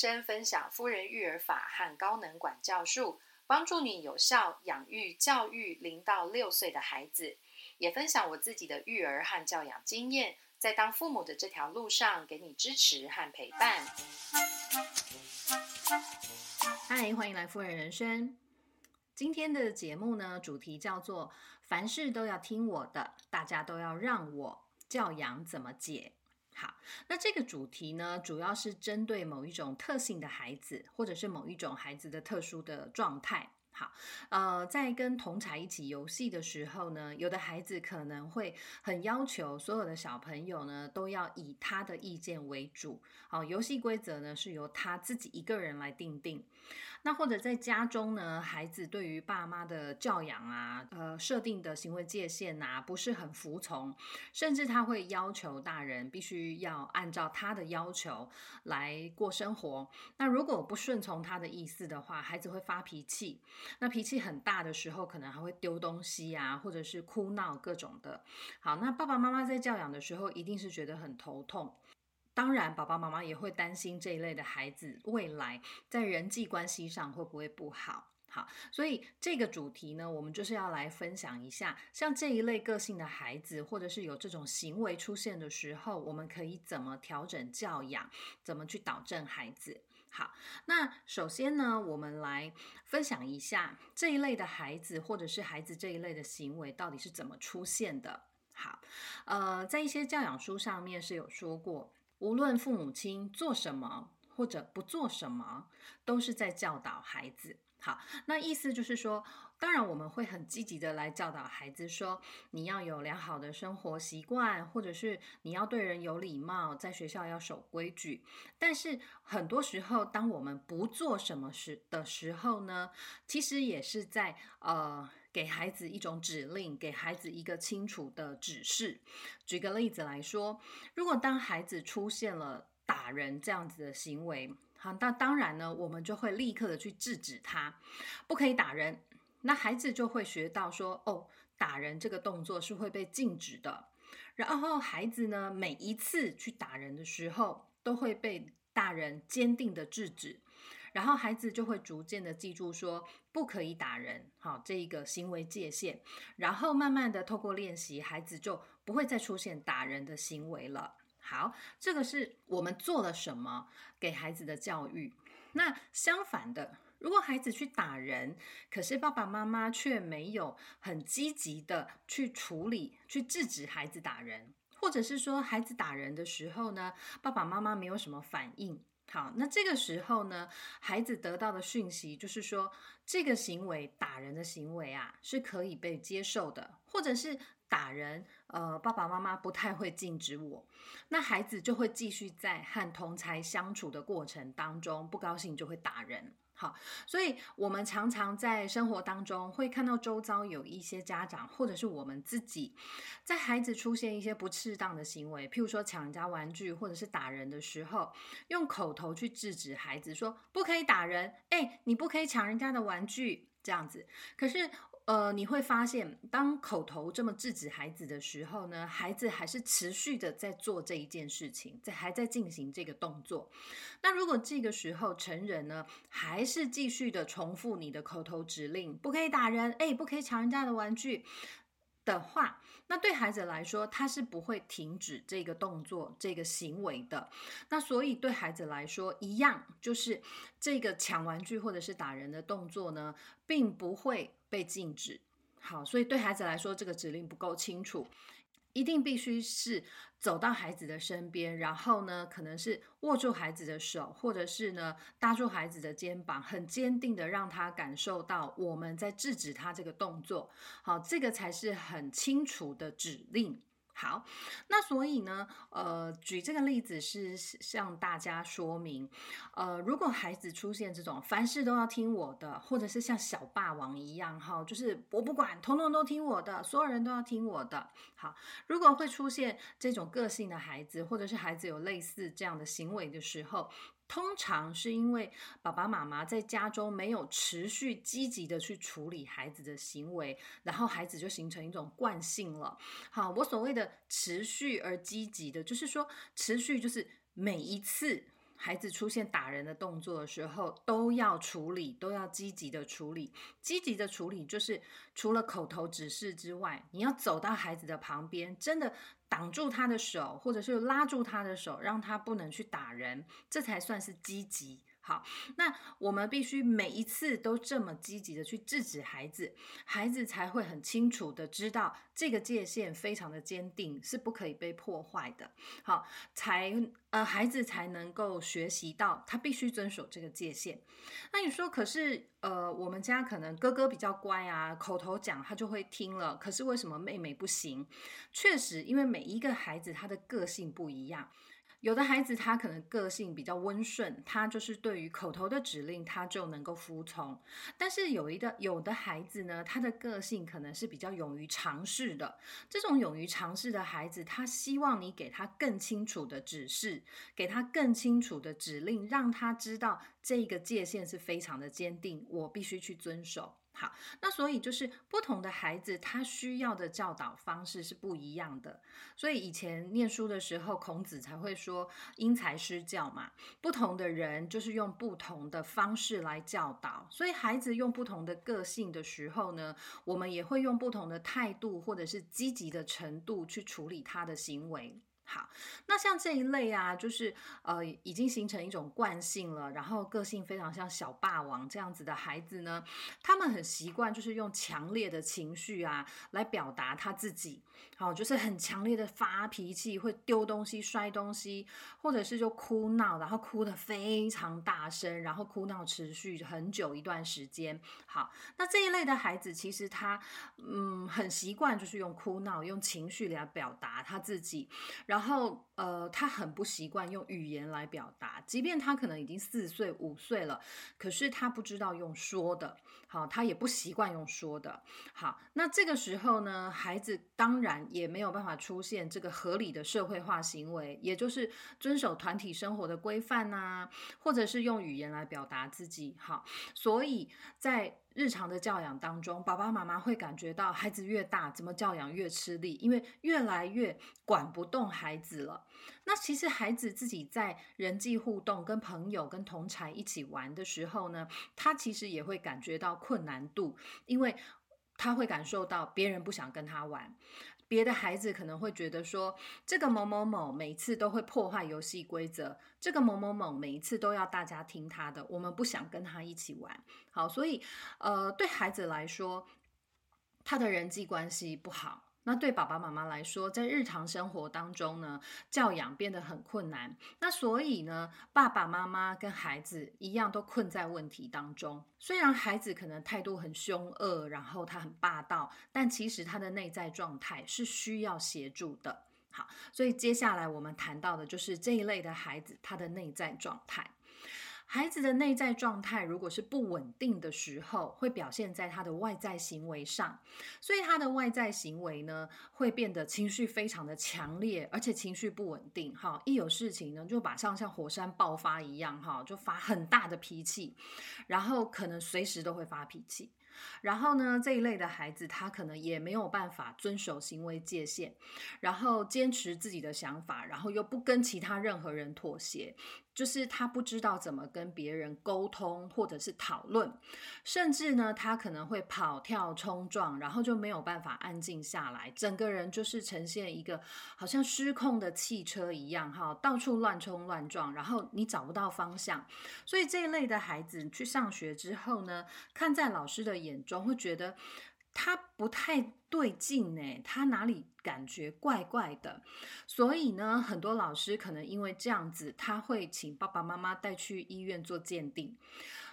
生分享夫人育儿法和高能管教术，帮助你有效养育教育零到六岁的孩子。也分享我自己的育儿和教养经验，在当父母的这条路上，给你支持和陪伴。嗨，欢迎来夫人人生。今天的节目呢，主题叫做“凡事都要听我的，大家都要让我教养怎么解”。好，那这个主题呢，主要是针对某一种特性的孩子，或者是某一种孩子的特殊的状态。好，呃，在跟同才一起游戏的时候呢，有的孩子可能会很要求所有的小朋友呢都要以他的意见为主。好，游戏规则呢是由他自己一个人来定定。那或者在家中呢，孩子对于爸妈的教养啊，呃，设定的行为界限啊，不是很服从，甚至他会要求大人必须要按照他的要求来过生活。那如果不顺从他的意思的话，孩子会发脾气。那脾气很大的时候，可能还会丢东西啊，或者是哭闹各种的。好，那爸爸妈妈在教养的时候，一定是觉得很头痛。当然，爸爸妈妈也会担心这一类的孩子未来在人际关系上会不会不好。好，所以这个主题呢，我们就是要来分享一下，像这一类个性的孩子，或者是有这种行为出现的时候，我们可以怎么调整教养，怎么去导正孩子。好，那首先呢，我们来分享一下这一类的孩子，或者是孩子这一类的行为到底是怎么出现的。好，呃，在一些教养书上面是有说过，无论父母亲做什么或者不做什么，都是在教导孩子。好，那意思就是说，当然我们会很积极的来教导孩子，说你要有良好的生活习惯，或者是你要对人有礼貌，在学校要守规矩。但是很多时候，当我们不做什么事的时候呢，其实也是在呃给孩子一种指令，给孩子一个清楚的指示。举个例子来说，如果当孩子出现了打人这样子的行为，好，那当然呢，我们就会立刻的去制止他，不可以打人。那孩子就会学到说，哦，打人这个动作是会被禁止的。然后孩子呢，每一次去打人的时候，都会被大人坚定的制止。然后孩子就会逐渐的记住说，不可以打人，好，这一个行为界限。然后慢慢的透过练习，孩子就不会再出现打人的行为了。好，这个是我们做了什么给孩子的教育。那相反的，如果孩子去打人，可是爸爸妈妈却没有很积极的去处理、去制止孩子打人，或者是说孩子打人的时候呢，爸爸妈妈没有什么反应。好，那这个时候呢，孩子得到的讯息就是说，这个行为打人的行为啊，是可以被接受的，或者是。打人，呃，爸爸妈妈不太会禁止我，那孩子就会继续在和同才相处的过程当中，不高兴就会打人。好，所以我们常常在生活当中会看到周遭有一些家长，或者是我们自己，在孩子出现一些不适当的行为，譬如说抢人家玩具或者是打人的时候，用口头去制止孩子说不可以打人，哎，你不可以抢人家的玩具，这样子。可是。呃，你会发现，当口头这么制止孩子的时候呢，孩子还是持续的在做这一件事情，在还在进行这个动作。那如果这个时候成人呢，还是继续的重复你的口头指令，不可以打人，哎，不可以抢人家的玩具。的话，那对孩子来说，他是不会停止这个动作、这个行为的。那所以对孩子来说，一样就是这个抢玩具或者是打人的动作呢，并不会被禁止。好，所以对孩子来说，这个指令不够清楚。一定必须是走到孩子的身边，然后呢，可能是握住孩子的手，或者是呢搭住孩子的肩膀，很坚定的让他感受到我们在制止他这个动作。好，这个才是很清楚的指令。好，那所以呢，呃，举这个例子是向大家说明，呃，如果孩子出现这种凡事都要听我的，或者是像小霸王一样，哈，就是我不管，统统都听我的，所有人都要听我的。好，如果会出现这种个性的孩子，或者是孩子有类似这样的行为的时候。通常是因为爸爸妈妈在家中没有持续积极的去处理孩子的行为，然后孩子就形成一种惯性了。好，我所谓的持续而积极的，就是说持续就是每一次。孩子出现打人的动作的时候，都要处理，都要积极的处理。积极的处理就是除了口头指示之外，你要走到孩子的旁边，真的挡住他的手，或者是拉住他的手，让他不能去打人，这才算是积极。好，那我们必须每一次都这么积极的去制止孩子，孩子才会很清楚的知道这个界限非常的坚定，是不可以被破坏的。好，才呃孩子才能够学习到他必须遵守这个界限。那你说，可是呃我们家可能哥哥比较乖啊，口头讲他就会听了，可是为什么妹妹不行？确实，因为每一个孩子他的个性不一样。有的孩子他可能个性比较温顺，他就是对于口头的指令他就能够服从。但是有一个有的孩子呢，他的个性可能是比较勇于尝试的。这种勇于尝试的孩子，他希望你给他更清楚的指示，给他更清楚的指令，让他知道这个界限是非常的坚定，我必须去遵守。好，那所以就是不同的孩子，他需要的教导方式是不一样的。所以以前念书的时候，孔子才会说“因材施教”嘛。不同的人就是用不同的方式来教导，所以孩子用不同的个性的时候呢，我们也会用不同的态度或者是积极的程度去处理他的行为。好，那像这一类啊，就是呃，已经形成一种惯性了，然后个性非常像小霸王这样子的孩子呢，他们很习惯就是用强烈的情绪啊来表达他自己，好，就是很强烈的发脾气，会丢东西、摔东西，或者是就哭闹，然后哭得非常大声，然后哭闹持续很久一段时间。好，那这一类的孩子其实他嗯很习惯就是用哭闹、用情绪来表达他自己，然后。然后，呃，他很不习惯用语言来表达，即便他可能已经四岁五岁了，可是他不知道用说的，好，他也不习惯用说的，好，那这个时候呢，孩子当然也没有办法出现这个合理的社会化行为，也就是遵守团体生活的规范呐，或者是用语言来表达自己，好，所以在。日常的教养当中，爸爸妈妈会感觉到孩子越大，怎么教养越吃力，因为越来越管不动孩子了。那其实孩子自己在人际互动、跟朋友、跟同才一起玩的时候呢，他其实也会感觉到困难度，因为他会感受到别人不想跟他玩。别的孩子可能会觉得说，这个某某某每次都会破坏游戏规则，这个某某某每一次都要大家听他的，我们不想跟他一起玩。好，所以呃，对孩子来说，他的人际关系不好。那对爸爸妈妈来说，在日常生活当中呢，教养变得很困难。那所以呢，爸爸妈妈跟孩子一样，都困在问题当中。虽然孩子可能态度很凶恶，然后他很霸道，但其实他的内在状态是需要协助的。好，所以接下来我们谈到的就是这一类的孩子，他的内在状态。孩子的内在状态如果是不稳定的时候，会表现在他的外在行为上，所以他的外在行为呢，会变得情绪非常的强烈，而且情绪不稳定。哈，一有事情呢，就马上像火山爆发一样，哈，就发很大的脾气，然后可能随时都会发脾气。然后呢，这一类的孩子，他可能也没有办法遵守行为界限，然后坚持自己的想法，然后又不跟其他任何人妥协。就是他不知道怎么跟别人沟通，或者是讨论，甚至呢，他可能会跑跳冲撞，然后就没有办法安静下来，整个人就是呈现一个好像失控的汽车一样，哈，到处乱冲乱撞，然后你找不到方向。所以这一类的孩子去上学之后呢，看在老师的眼中，会觉得。他不太对劲呢，他哪里感觉怪怪的？所以呢，很多老师可能因为这样子，他会请爸爸妈妈带去医院做鉴定。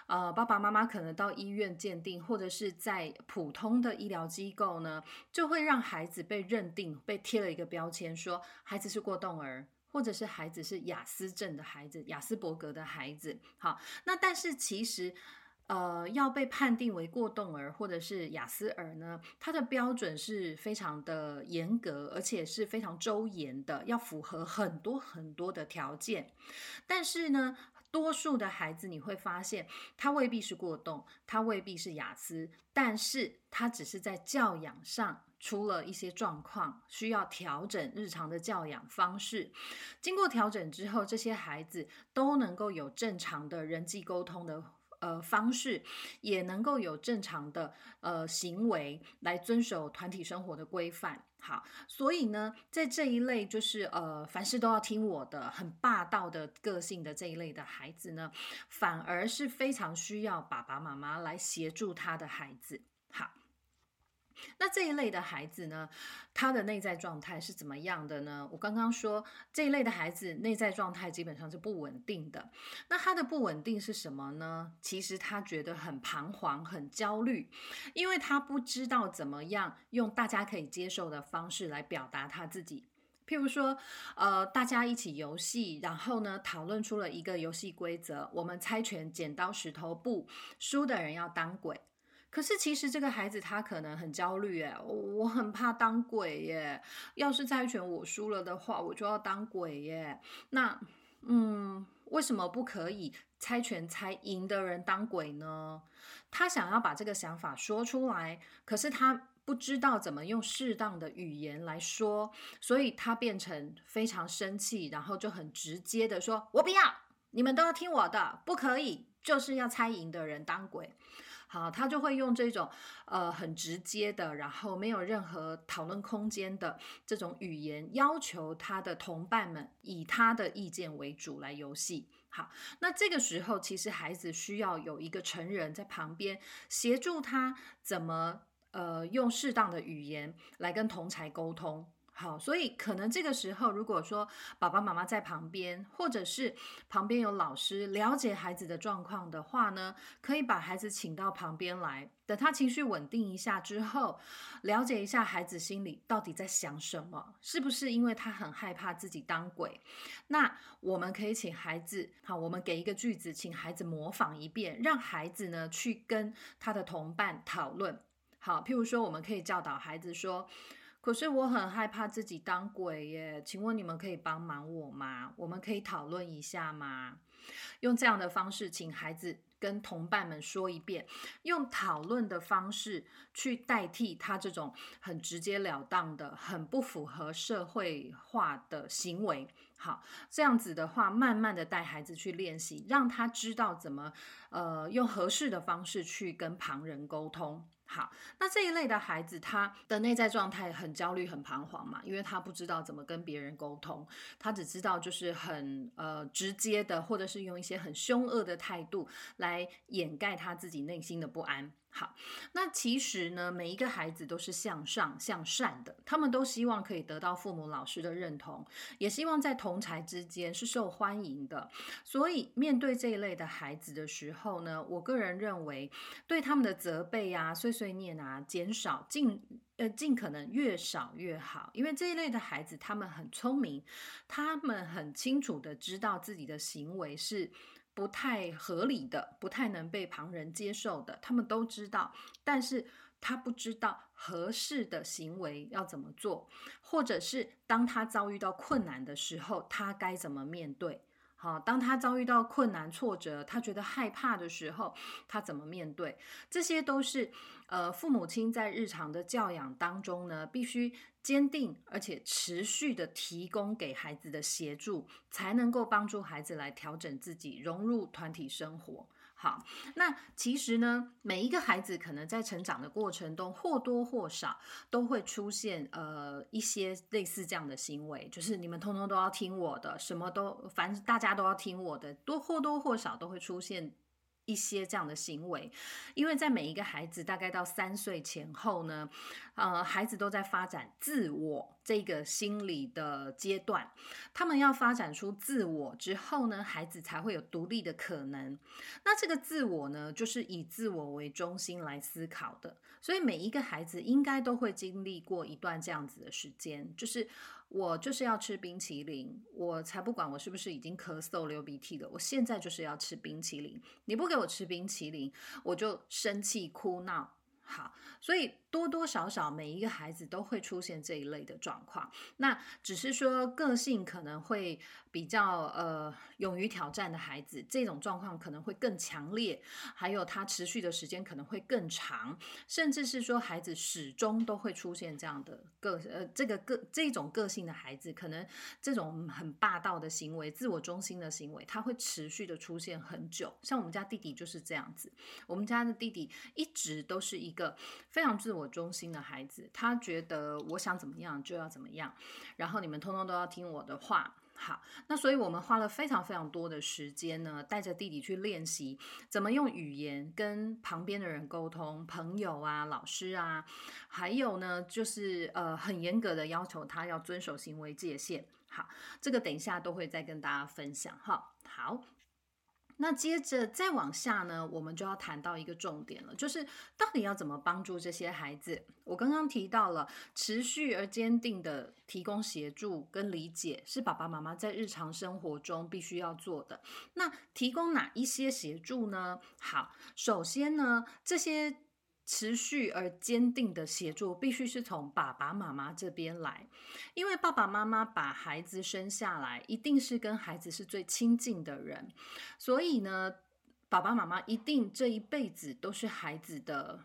呃，爸爸妈妈可能到医院鉴定，或者是在普通的医疗机构呢，就会让孩子被认定、被贴了一个标签，说孩子是过动儿，或者是孩子是雅思症的孩子、雅斯伯格的孩子。好，那但是其实。呃，要被判定为过动儿或者是雅思儿呢，它的标准是非常的严格，而且是非常周严的，要符合很多很多的条件。但是呢，多数的孩子你会发现，他未必是过动，他未必是雅思，但是他只是在教养上出了一些状况，需要调整日常的教养方式。经过调整之后，这些孩子都能够有正常的人际沟通的呃方式，也能够有正常的呃行为来遵守团体生活的规范。好，所以呢，在这一类就是呃凡事都要听我的、很霸道的个性的这一类的孩子呢，反而是非常需要爸爸妈妈来协助他的孩子。那这一类的孩子呢，他的内在状态是怎么样的呢？我刚刚说这一类的孩子内在状态基本上是不稳定的。那他的不稳定是什么呢？其实他觉得很彷徨、很焦虑，因为他不知道怎么样用大家可以接受的方式来表达他自己。譬如说，呃，大家一起游戏，然后呢讨论出了一个游戏规则，我们猜拳、剪刀、石头、布，输的人要当鬼。可是其实这个孩子他可能很焦虑，哎，我很怕当鬼耶。要是猜拳我输了的话，我就要当鬼耶。那，嗯，为什么不可以猜拳猜赢的人当鬼呢？他想要把这个想法说出来，可是他不知道怎么用适当的语言来说，所以他变成非常生气，然后就很直接的说：“我不要，你们都要听我的，不可以，就是要猜赢的人当鬼。”好，他就会用这种呃很直接的，然后没有任何讨论空间的这种语言，要求他的同伴们以他的意见为主来游戏。好，那这个时候其实孩子需要有一个成人在旁边协助他怎么呃用适当的语言来跟同才沟通。好，所以可能这个时候，如果说爸爸妈妈在旁边，或者是旁边有老师了解孩子的状况的话呢，可以把孩子请到旁边来，等他情绪稳定一下之后，了解一下孩子心里到底在想什么，是不是因为他很害怕自己当鬼？那我们可以请孩子，好，我们给一个句子，请孩子模仿一遍，让孩子呢去跟他的同伴讨论。好，譬如说，我们可以教导孩子说。可是我很害怕自己当鬼耶，请问你们可以帮忙我吗？我们可以讨论一下吗？用这样的方式，请孩子跟同伴们说一遍，用讨论的方式去代替他这种很直截了当的、很不符合社会化的行为。好，这样子的话，慢慢的带孩子去练习，让他知道怎么呃用合适的方式去跟旁人沟通。好，那这一类的孩子，他的内在状态很焦虑、很彷徨嘛，因为他不知道怎么跟别人沟通，他只知道就是很呃直接的，或者是用一些很凶恶的态度来掩盖他自己内心的不安。好，那其实呢，每一个孩子都是向上向善的，他们都希望可以得到父母、老师的认同，也希望在同才之间是受欢迎的。所以，面对这一类的孩子的时候呢，我个人认为，对他们的责备啊、碎碎念啊，减少尽呃尽可能越少越好。因为这一类的孩子，他们很聪明，他们很清楚的知道自己的行为是。不太合理的，不太能被旁人接受的，他们都知道，但是他不知道合适的行为要怎么做，或者是当他遭遇到困难的时候，他该怎么面对。好，当他遭遇到困难、挫折，他觉得害怕的时候，他怎么面对？这些都是呃，父母亲在日常的教养当中呢，必须坚定而且持续的提供给孩子的协助，才能够帮助孩子来调整自己，融入团体生活。好，那其实呢，每一个孩子可能在成长的过程中，或多或少都会出现呃一些类似这样的行为，就是你们通通都要听我的，什么都反正大家都要听我的，多或多或少都会出现。一些这样的行为，因为在每一个孩子大概到三岁前后呢，呃，孩子都在发展自我这个心理的阶段。他们要发展出自我之后呢，孩子才会有独立的可能。那这个自我呢，就是以自我为中心来思考的。所以每一个孩子应该都会经历过一段这样子的时间，就是。我就是要吃冰淇淋，我才不管我是不是已经咳嗽流鼻涕了，我现在就是要吃冰淇淋。你不给我吃冰淇淋，我就生气哭闹。好，所以多多少少每一个孩子都会出现这一类的状况。那只是说个性可能会比较呃勇于挑战的孩子，这种状况可能会更强烈，还有他持续的时间可能会更长，甚至是说孩子始终都会出现这样的个呃这个个这种个性的孩子，可能这种很霸道的行为、自我中心的行为，他会持续的出现很久。像我们家弟弟就是这样子，我们家的弟弟一直都是一。个非常自我我中心的孩子，他觉得我想怎么样就要怎么样，然后你们通通都要听我的话。好，那所以我们花了非常非常多的时间呢，带着弟弟去练习怎么用语言跟旁边的人沟通，朋友啊、老师啊，还有呢，就是呃很严格的要求他要遵守行为界限。好，这个等一下都会再跟大家分享哈。好。那接着再往下呢，我们就要谈到一个重点了，就是到底要怎么帮助这些孩子？我刚刚提到了持续而坚定的提供协助跟理解，是爸爸妈妈在日常生活中必须要做的。那提供哪一些协助呢？好，首先呢，这些。持续而坚定的协助必须是从爸爸妈妈这边来，因为爸爸妈妈把孩子生下来，一定是跟孩子是最亲近的人，所以呢，爸爸妈妈一定这一辈子都是孩子的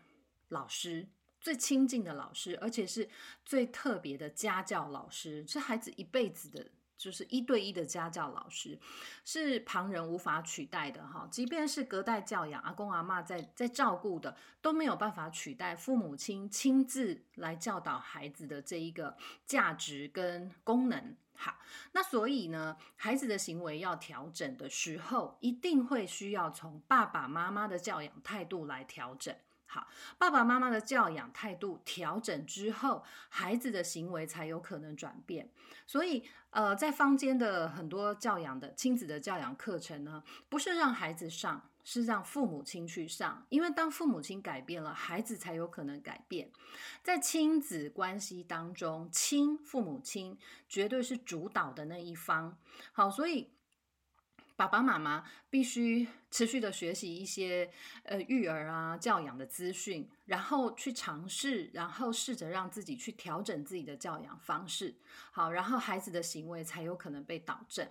老师，最亲近的老师，而且是最特别的家教老师，是孩子一辈子的。就是一对一的家教老师，是旁人无法取代的哈。即便是隔代教养，阿公阿妈在在照顾的，都没有办法取代父母亲亲自来教导孩子的这一个价值跟功能。好，那所以呢，孩子的行为要调整的时候，一定会需要从爸爸妈妈的教养态度来调整。好，爸爸妈妈的教养态度调整之后，孩子的行为才有可能转变。所以，呃，在坊间的很多教养的亲子的教养课程呢，不是让孩子上，是让父母亲去上。因为当父母亲改变了，孩子才有可能改变。在亲子关系当中，亲父母亲绝对是主导的那一方。好，所以。爸爸妈妈必须持续的学习一些呃育儿啊教养的资讯，然后去尝试，然后试着让自己去调整自己的教养方式，好，然后孩子的行为才有可能被导正。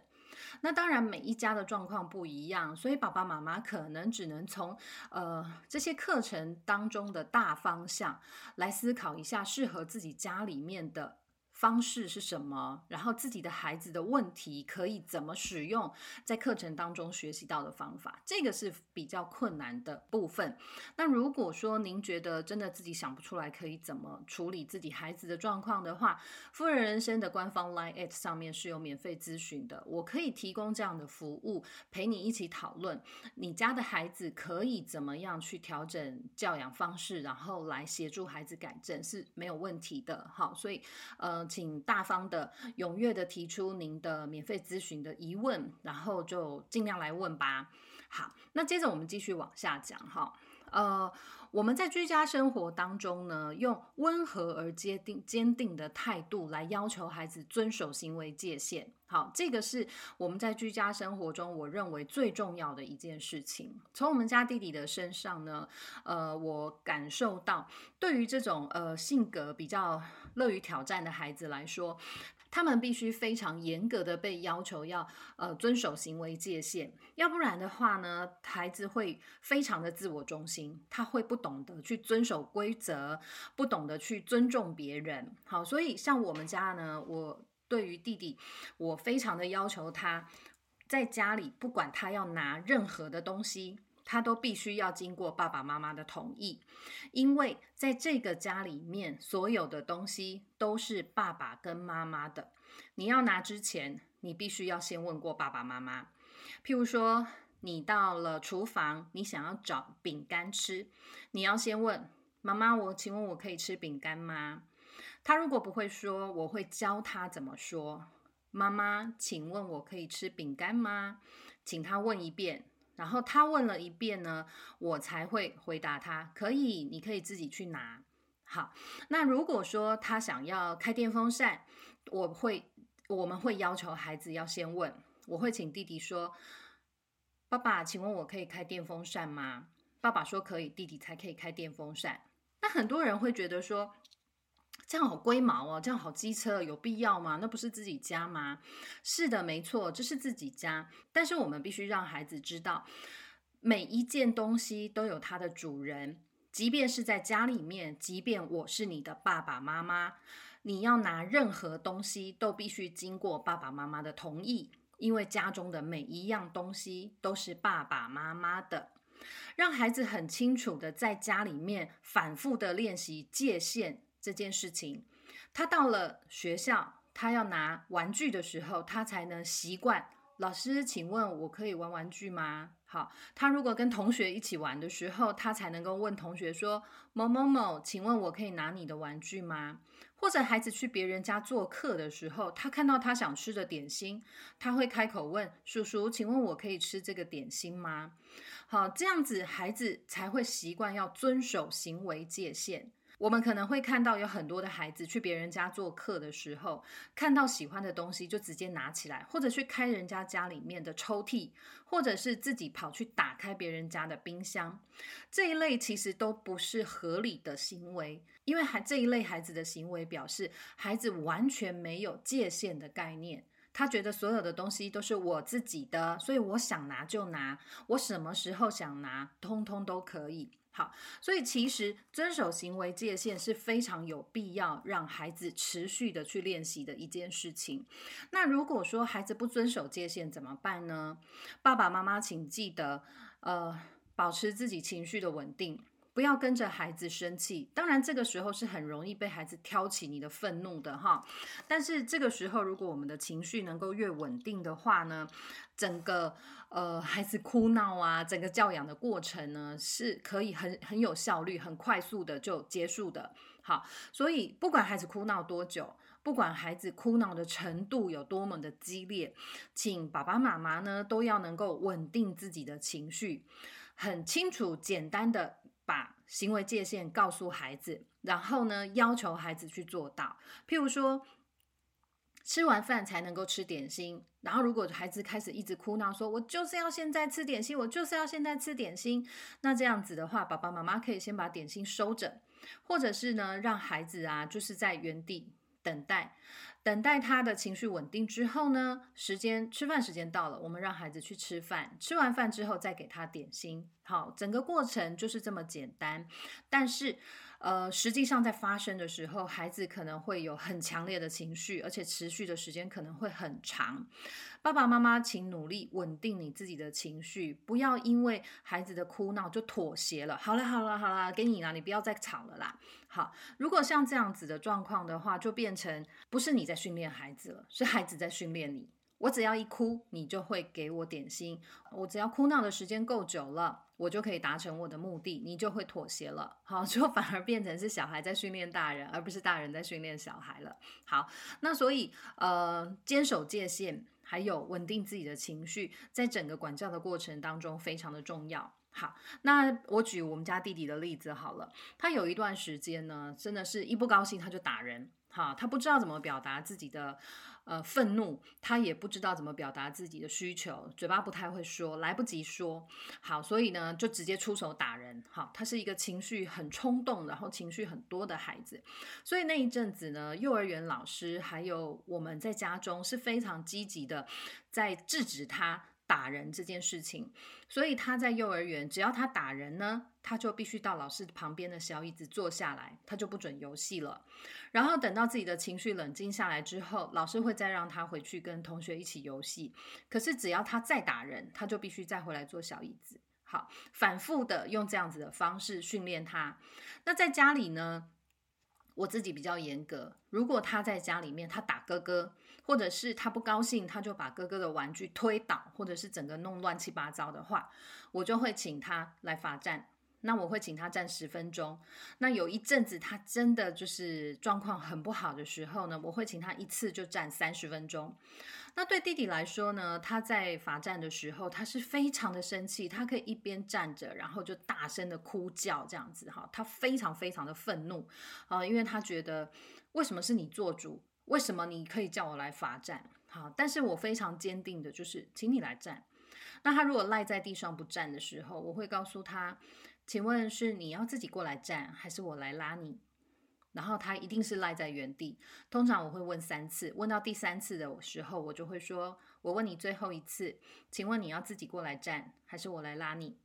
那当然每一家的状况不一样，所以爸爸妈妈可能只能从呃这些课程当中的大方向来思考一下，适合自己家里面的。方式是什么？然后自己的孩子的问题可以怎么使用在课程当中学习到的方法，这个是比较困难的部分。那如果说您觉得真的自己想不出来可以怎么处理自己孩子的状况的话，夫人人生的官方 Line at 上面是有免费咨询的，我可以提供这样的服务，陪你一起讨论你家的孩子可以怎么样去调整教养方式，然后来协助孩子改正是没有问题的。好，所以呃。请大方的、踊跃的提出您的免费咨询的疑问，然后就尽量来问吧。好，那接着我们继续往下讲哈。呃，我们在居家生活当中呢，用温和而坚定、坚定的态度来要求孩子遵守行为界限。好，这个是我们在居家生活中我认为最重要的一件事情。从我们家弟弟的身上呢，呃，我感受到，对于这种呃性格比较乐于挑战的孩子来说，他们必须非常严格的被要求要呃遵守行为界限，要不然的话呢，孩子会非常的自我中心，他会不懂得去遵守规则，不懂得去尊重别人。好，所以像我们家呢，我。对于弟弟，我非常的要求他，在家里不管他要拿任何的东西，他都必须要经过爸爸妈妈的同意，因为在这个家里面，所有的东西都是爸爸跟妈妈的。你要拿之前，你必须要先问过爸爸妈妈。譬如说，你到了厨房，你想要找饼干吃，你要先问妈妈：“我请问我可以吃饼干吗？”他如果不会说，我会教他怎么说。妈妈，请问我可以吃饼干吗？请他问一遍，然后他问了一遍呢，我才会回答他可以，你可以自己去拿。好，那如果说他想要开电风扇，我会我们会要求孩子要先问，我会请弟弟说：“爸爸，请问我可以开电风扇吗？”爸爸说可以，弟弟才可以开电风扇。那很多人会觉得说。这样好龟毛哦，这样好机车，有必要吗？那不是自己家吗？是的，没错，这是自己家。但是我们必须让孩子知道，每一件东西都有它的主人。即便是在家里面，即便我是你的爸爸妈妈，你要拿任何东西都必须经过爸爸妈妈的同意，因为家中的每一样东西都是爸爸妈妈的。让孩子很清楚的在家里面反复的练习界限。这件事情，他到了学校，他要拿玩具的时候，他才能习惯。老师，请问我可以玩玩具吗？好，他如果跟同学一起玩的时候，他才能够问同学说：“某某某，请问我可以拿你的玩具吗？”或者孩子去别人家做客的时候，他看到他想吃的点心，他会开口问叔叔：“请问我可以吃这个点心吗？”好，这样子孩子才会习惯要遵守行为界限。我们可能会看到有很多的孩子去别人家做客的时候，看到喜欢的东西就直接拿起来，或者去开人家家里面的抽屉，或者是自己跑去打开别人家的冰箱，这一类其实都不是合理的行为，因为孩这一类孩子的行为表示孩子完全没有界限的概念，他觉得所有的东西都是我自己的，所以我想拿就拿，我什么时候想拿，通通都可以。好，所以其实遵守行为界限是非常有必要让孩子持续的去练习的一件事情。那如果说孩子不遵守界限怎么办呢？爸爸妈妈请记得，呃，保持自己情绪的稳定。不要跟着孩子生气，当然这个时候是很容易被孩子挑起你的愤怒的哈。但是这个时候，如果我们的情绪能够越稳定的话呢，整个呃孩子哭闹啊，整个教养的过程呢，是可以很很有效率、很快速的就结束的。好，所以不管孩子哭闹多久，不管孩子哭闹的程度有多么的激烈，请爸爸妈妈呢都要能够稳定自己的情绪，很清楚、简单的。把行为界限告诉孩子，然后呢，要求孩子去做到。譬如说，吃完饭才能够吃点心。然后，如果孩子开始一直哭闹，说“我就是要现在吃点心，我就是要现在吃点心”，那这样子的话，爸爸妈妈可以先把点心收着，或者是呢，让孩子啊，就是在原地等待。等待他的情绪稳定之后呢，时间吃饭时间到了，我们让孩子去吃饭。吃完饭之后再给他点心。好，整个过程就是这么简单。但是，呃，实际上在发生的时候，孩子可能会有很强烈的情绪，而且持续的时间可能会很长。爸爸妈妈，请努力稳定你自己的情绪，不要因为孩子的哭闹就妥协了。好了，好了，好了，给你了，你不要再吵了啦。好，如果像这样子的状况的话，就变成不是你在训练孩子了，是孩子在训练你。我只要一哭，你就会给我点心。我只要哭闹的时间够久了，我就可以达成我的目的，你就会妥协了。好，就反而变成是小孩在训练大人，而不是大人在训练小孩了。好，那所以呃，坚守界限，还有稳定自己的情绪，在整个管教的过程当中非常的重要。好，那我举我们家弟弟的例子好了，他有一段时间呢，真的是一不高兴他就打人。好，他不知道怎么表达自己的。呃，愤怒，他也不知道怎么表达自己的需求，嘴巴不太会说，来不及说。好，所以呢，就直接出手打人。好，他是一个情绪很冲动，然后情绪很多的孩子。所以那一阵子呢，幼儿园老师还有我们在家中是非常积极的，在制止他。打人这件事情，所以他在幼儿园，只要他打人呢，他就必须到老师旁边的小椅子坐下来，他就不准游戏了。然后等到自己的情绪冷静下来之后，老师会再让他回去跟同学一起游戏。可是只要他再打人，他就必须再回来坐小椅子。好，反复的用这样子的方式训练他。那在家里呢？我自己比较严格，如果他在家里面他打哥哥，或者是他不高兴，他就把哥哥的玩具推倒，或者是整个弄乱七八糟的话，我就会请他来罚站。那我会请他站十分钟。那有一阵子他真的就是状况很不好的时候呢，我会请他一次就站三十分钟。那对弟弟来说呢？他在罚站的时候，他是非常的生气，他可以一边站着，然后就大声的哭叫，这样子哈，他非常非常的愤怒啊，因为他觉得为什么是你做主？为什么你可以叫我来罚站？好，但是我非常坚定的就是，请你来站。那他如果赖在地上不站的时候，我会告诉他，请问是你要自己过来站，还是我来拉你？然后他一定是赖在原地。通常我会问三次，问到第三次的时候，我就会说：“我问你最后一次，请问你要自己过来站，还是我来拉你？”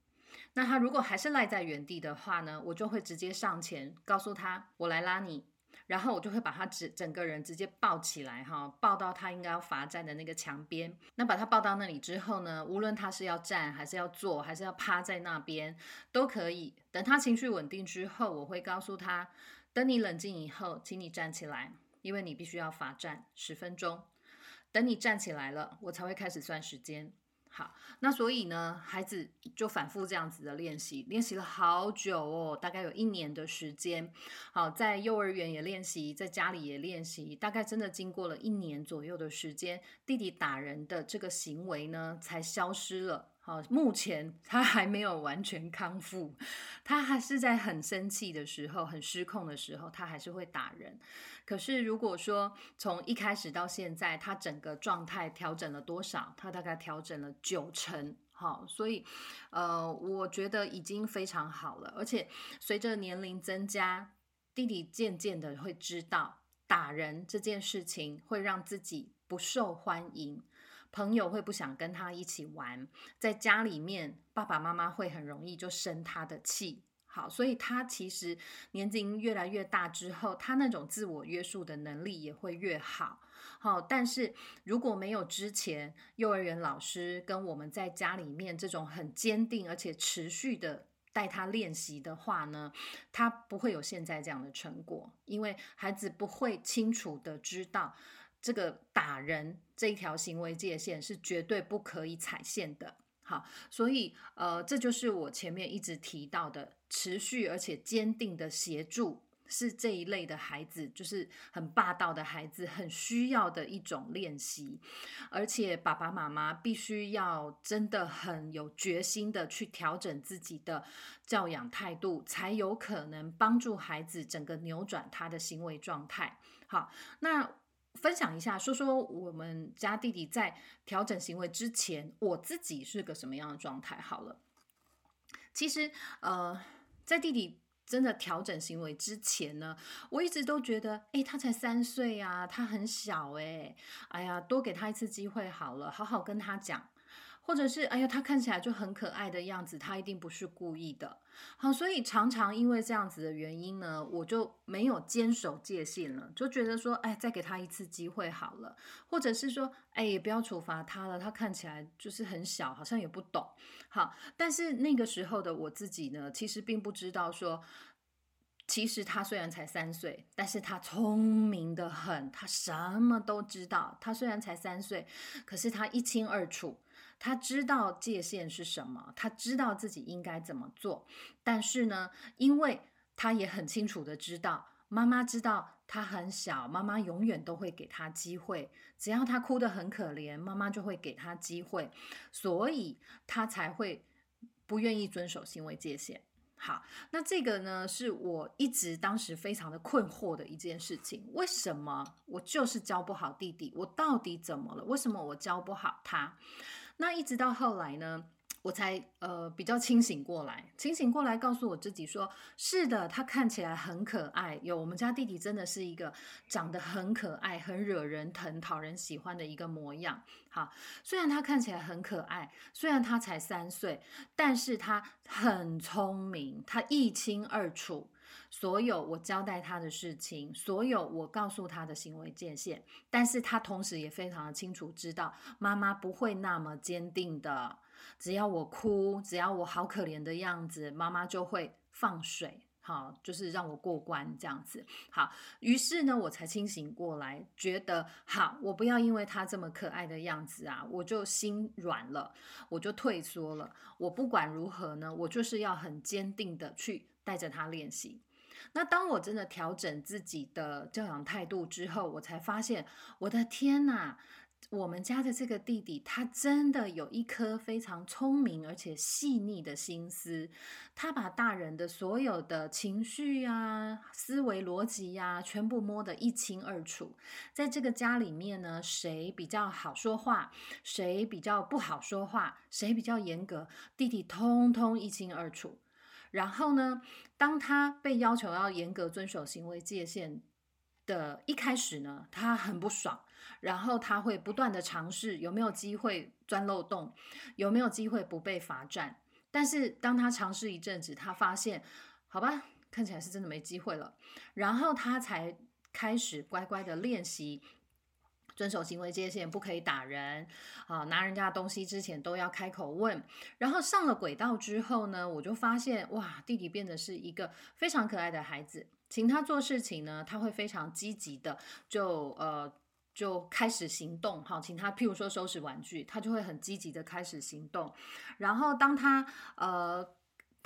那他如果还是赖在原地的话呢，我就会直接上前告诉他：“我来拉你。”然后我就会把他整整个人直接抱起来，哈，抱到他应该要罚站的那个墙边。那把他抱到那里之后呢，无论他是要站还是要坐，还是要趴在那边，都可以。等他情绪稳定之后，我会告诉他。等你冷静以后，请你站起来，因为你必须要罚站十分钟。等你站起来了，我才会开始算时间。好，那所以呢，孩子就反复这样子的练习，练习了好久哦，大概有一年的时间。好，在幼儿园也练习，在家里也练习，大概真的经过了一年左右的时间，弟弟打人的这个行为呢，才消失了。好，目前他还没有完全康复，他还是在很生气的时候、很失控的时候，他还是会打人。可是如果说从一开始到现在，他整个状态调整了多少？他大概调整了九成。好，所以呃，我觉得已经非常好了。而且随着年龄增加，弟弟渐渐的会知道打人这件事情会让自己不受欢迎。朋友会不想跟他一起玩，在家里面，爸爸妈妈会很容易就生他的气。好，所以他其实年纪越来越大之后，他那种自我约束的能力也会越好。好，但是如果没有之前幼儿园老师跟我们在家里面这种很坚定而且持续的带他练习的话呢，他不会有现在这样的成果，因为孩子不会清楚的知道。这个打人这一条行为界限是绝对不可以踩线的。好，所以呃，这就是我前面一直提到的持续而且坚定的协助，是这一类的孩子，就是很霸道的孩子，很需要的一种练习。而且爸爸妈妈必须要真的很有决心的去调整自己的教养态度，才有可能帮助孩子整个扭转他的行为状态。好，那。分享一下，说说我们家弟弟在调整行为之前，我自己是个什么样的状态？好了，其实呃，在弟弟真的调整行为之前呢，我一直都觉得，哎，他才三岁啊，他很小，哎，哎呀，多给他一次机会好了，好好跟他讲。或者是哎呀，他看起来就很可爱的样子，他一定不是故意的。好，所以常常因为这样子的原因呢，我就没有坚守界限了，就觉得说，哎，再给他一次机会好了。或者是说，哎，也不要处罚他了，他看起来就是很小，好像也不懂。好，但是那个时候的我自己呢，其实并不知道说，其实他虽然才三岁，但是他聪明的很，他什么都知道。他虽然才三岁，可是他一清二楚。他知道界限是什么，他知道自己应该怎么做，但是呢，因为他也很清楚的知道，妈妈知道他很小，妈妈永远都会给他机会，只要他哭得很可怜，妈妈就会给他机会，所以他才会不愿意遵守行为界限。好，那这个呢，是我一直当时非常的困惑的一件事情，为什么我就是教不好弟弟？我到底怎么了？为什么我教不好他？那一直到后来呢，我才呃比较清醒过来，清醒过来告诉我自己说，是的，他看起来很可爱，有我们家弟弟真的是一个长得很可爱、很惹人疼、讨人喜欢的一个模样。好，虽然他看起来很可爱，虽然他才三岁，但是他很聪明，他一清二楚。所有我交代他的事情，所有我告诉他的行为界限，但是他同时也非常的清楚知道，妈妈不会那么坚定的，只要我哭，只要我好可怜的样子，妈妈就会放水，好，就是让我过关这样子。好，于是呢，我才清醒过来，觉得好，我不要因为他这么可爱的样子啊，我就心软了，我就退缩了。我不管如何呢，我就是要很坚定的去带着他练习。那当我真的调整自己的教养态度之后，我才发现，我的天呐，我们家的这个弟弟，他真的有一颗非常聪明而且细腻的心思，他把大人的所有的情绪呀、思维逻辑呀，全部摸得一清二楚。在这个家里面呢，谁比较好说话，谁比较不好说话，谁比较严格，弟弟通通一清二楚。然后呢，当他被要求要严格遵守行为界限的一开始呢，他很不爽，然后他会不断的尝试有没有机会钻漏洞，有没有机会不被罚站。但是当他尝试一阵子，他发现，好吧，看起来是真的没机会了，然后他才开始乖乖的练习。遵守行为界限，不可以打人啊！拿人家东西之前都要开口问。然后上了轨道之后呢，我就发现哇，弟弟变得是一个非常可爱的孩子。请他做事情呢，他会非常积极的，就呃就开始行动。好，请他譬如说收拾玩具，他就会很积极的开始行动。然后当他呃。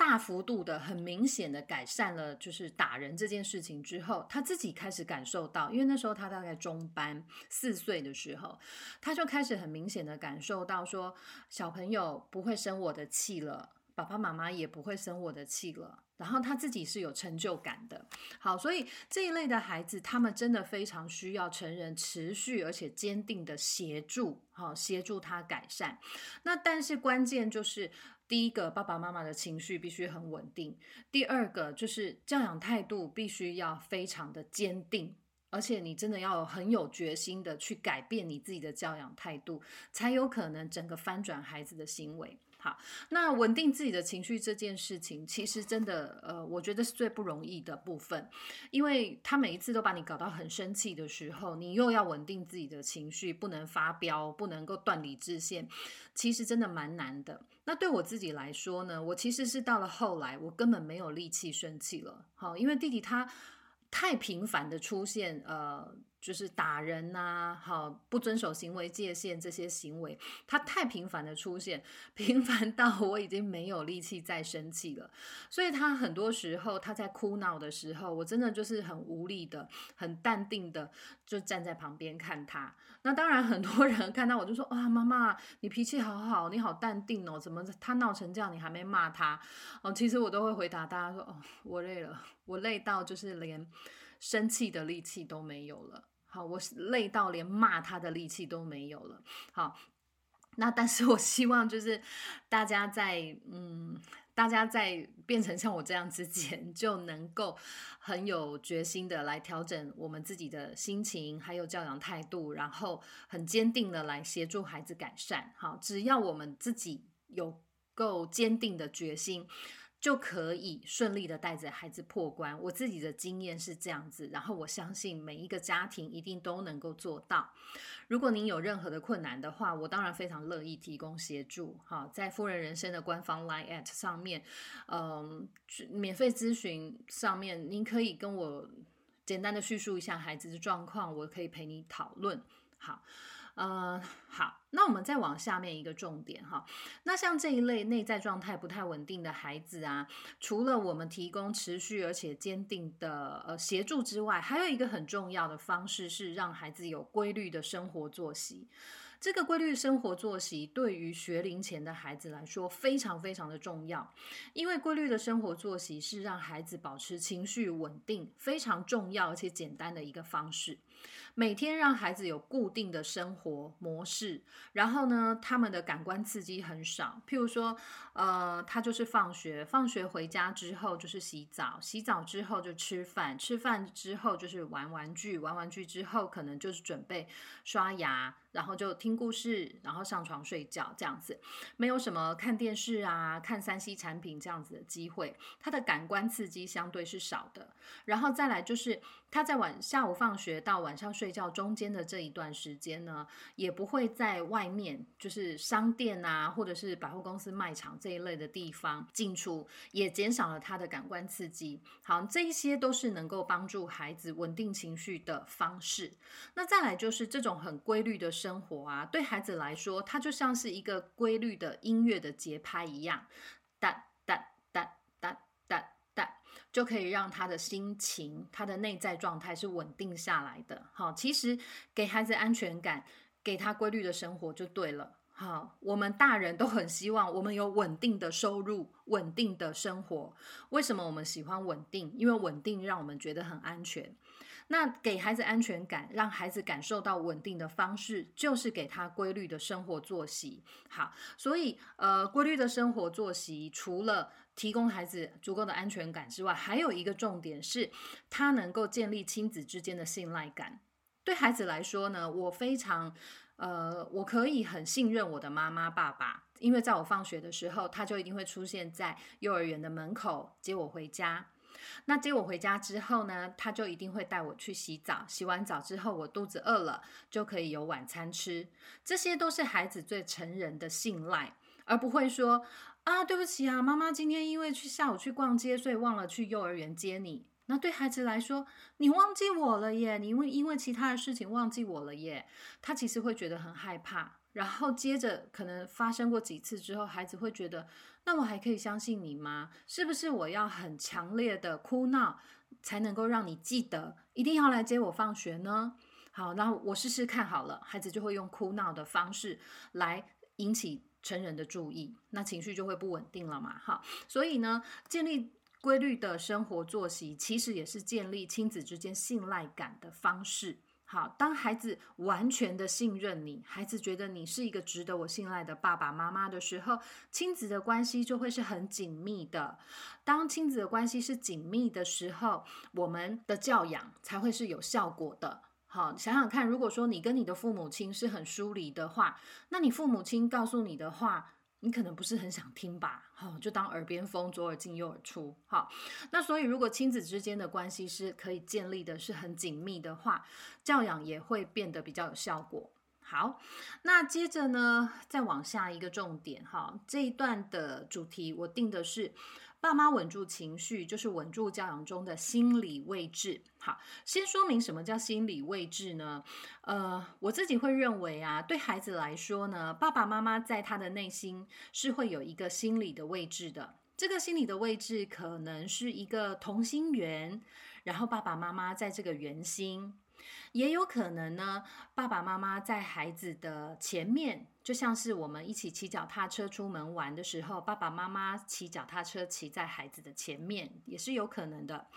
大幅度的、很明显的改善了，就是打人这件事情之后，他自己开始感受到，因为那时候他大概中班四岁的时候，他就开始很明显的感受到说，小朋友不会生我的气了，爸爸妈妈也不会生我的气了，然后他自己是有成就感的。好，所以这一类的孩子，他们真的非常需要成人持续而且坚定的协助，好，协助他改善。那但是关键就是。第一个，爸爸妈妈的情绪必须很稳定；第二个，就是教养态度必须要非常的坚定，而且你真的要很有决心的去改变你自己的教养态度，才有可能整个翻转孩子的行为。好，那稳定自己的情绪这件事情，其实真的，呃，我觉得是最不容易的部分，因为他每一次都把你搞到很生气的时候，你又要稳定自己的情绪，不能发飙，不能够断理智线，其实真的蛮难的。那对我自己来说呢，我其实是到了后来，我根本没有力气生气了。好，因为弟弟他太频繁的出现，呃。就是打人呐，好不遵守行为界限这些行为，他太频繁的出现，频繁到我已经没有力气再生气了。所以他很多时候他在哭闹的时候，我真的就是很无力的、很淡定的就站在旁边看他。那当然很多人看到我就说：“哇，妈妈你脾气好好，你好淡定哦，怎么他闹成这样你还没骂他？”哦，其实我都会回答大家说：“哦，我累了，我累到就是连生气的力气都没有了。”好，我累到连骂他的力气都没有了。好，那但是我希望就是大家在嗯，大家在变成像我这样之前，就能够很有决心的来调整我们自己的心情，还有教养态度，然后很坚定的来协助孩子改善。好，只要我们自己有够坚定的决心。就可以顺利的带着孩子破关。我自己的经验是这样子，然后我相信每一个家庭一定都能够做到。如果您有任何的困难的话，我当然非常乐意提供协助。哈，在夫人人生的官方 Line at 上面，嗯，免费咨询上面，您可以跟我简单的叙述一下孩子的状况，我可以陪你讨论。好。呃，好，那我们再往下面一个重点哈。那像这一类内在状态不太稳定的孩子啊，除了我们提供持续而且坚定的呃协助之外，还有一个很重要的方式是让孩子有规律的生活作息。这个规律生活作息对于学龄前的孩子来说非常非常的重要，因为规律的生活作息是让孩子保持情绪稳定非常重要而且简单的一个方式。每天让孩子有固定的生活模式，然后呢，他们的感官刺激很少。譬如说，呃，他就是放学，放学回家之后就是洗澡，洗澡之后就吃饭，吃饭之后就是玩玩具，玩玩具之后可能就是准备刷牙，然后就听故事，然后上床睡觉这样子，没有什么看电视啊、看三 C 产品这样子的机会。他的感官刺激相对是少的，然后再来就是他在晚下午放学到晚上睡。觉中间的这一段时间呢，也不会在外面，就是商店啊，或者是百货公司卖场这一类的地方进出，也减少了他的感官刺激。好，这一些都是能够帮助孩子稳定情绪的方式。那再来就是这种很规律的生活啊，对孩子来说，它就像是一个规律的音乐的节拍一样，哒哒。就可以让他的心情、他的内在状态是稳定下来的。好，其实给孩子安全感，给他规律的生活就对了。好，我们大人都很希望我们有稳定的收入、稳定的生活。为什么我们喜欢稳定？因为稳定让我们觉得很安全。那给孩子安全感，让孩子感受到稳定的方式，就是给他规律的生活作息。好，所以呃，规律的生活作息，除了提供孩子足够的安全感之外，还有一个重点是，他能够建立亲子之间的信赖感。对孩子来说呢，我非常，呃，我可以很信任我的妈妈爸爸，因为在我放学的时候，他就一定会出现在幼儿园的门口接我回家。那接我回家之后呢，他就一定会带我去洗澡。洗完澡之后，我肚子饿了，就可以有晚餐吃。这些都是孩子对成人的信赖，而不会说啊，对不起啊，妈妈今天因为去下午去逛街，所以忘了去幼儿园接你。那对孩子来说，你忘记我了耶，你因为因为其他的事情忘记我了耶，他其实会觉得很害怕。然后接着可能发生过几次之后，孩子会觉得。那我还可以相信你吗？是不是我要很强烈的哭闹才能够让你记得一定要来接我放学呢？好，那我试试看好了，孩子就会用哭闹的方式来引起成人的注意，那情绪就会不稳定了嘛。哈，所以呢，建立规律的生活作息，其实也是建立亲子之间信赖感的方式。好，当孩子完全的信任你，孩子觉得你是一个值得我信赖的爸爸妈妈的时候，亲子的关系就会是很紧密的。当亲子的关系是紧密的时候，我们的教养才会是有效果的。好，想想看，如果说你跟你的父母亲是很疏离的话，那你父母亲告诉你的话。你可能不是很想听吧，好，就当耳边风，左耳进右耳出，好。那所以，如果亲子之间的关系是可以建立的，是很紧密的话，教养也会变得比较有效果。好，那接着呢，再往下一个重点，哈，这一段的主题我定的是。爸妈稳住情绪，就是稳住教养中的心理位置。好，先说明什么叫心理位置呢？呃，我自己会认为啊，对孩子来说呢，爸爸妈妈在他的内心是会有一个心理的位置的。这个心理的位置可能是一个同心圆，然后爸爸妈妈在这个圆心。也有可能呢，爸爸妈妈在孩子的前面，就像是我们一起骑脚踏车出门玩的时候，爸爸妈妈骑脚踏车骑在孩子的前面，也是有可能的。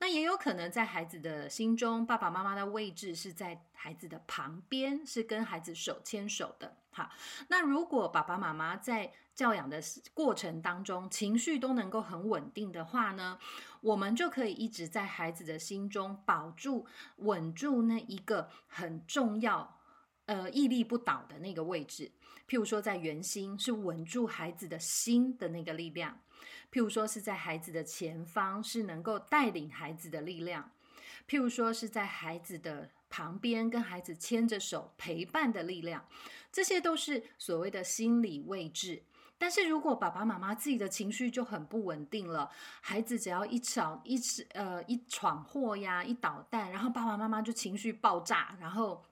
那也有可能在孩子的心中，爸爸妈妈的位置是在孩子的旁边，是跟孩子手牵手的。好，那如果爸爸妈妈在教养的过程当中，情绪都能够很稳定的话呢，我们就可以一直在孩子的心中保住、稳住那一个很重要、呃屹立不倒的那个位置。譬如说，在圆心是稳住孩子的心的那个力量。譬如说是在孩子的前方，是能够带领孩子的力量；譬如说是在孩子的旁边，跟孩子牵着手陪伴的力量，这些都是所谓的心理位置。但是如果爸爸妈妈自己的情绪就很不稳定了，孩子只要一闯一呃一闯祸呀，一捣蛋，然后爸爸妈妈就情绪爆炸，然后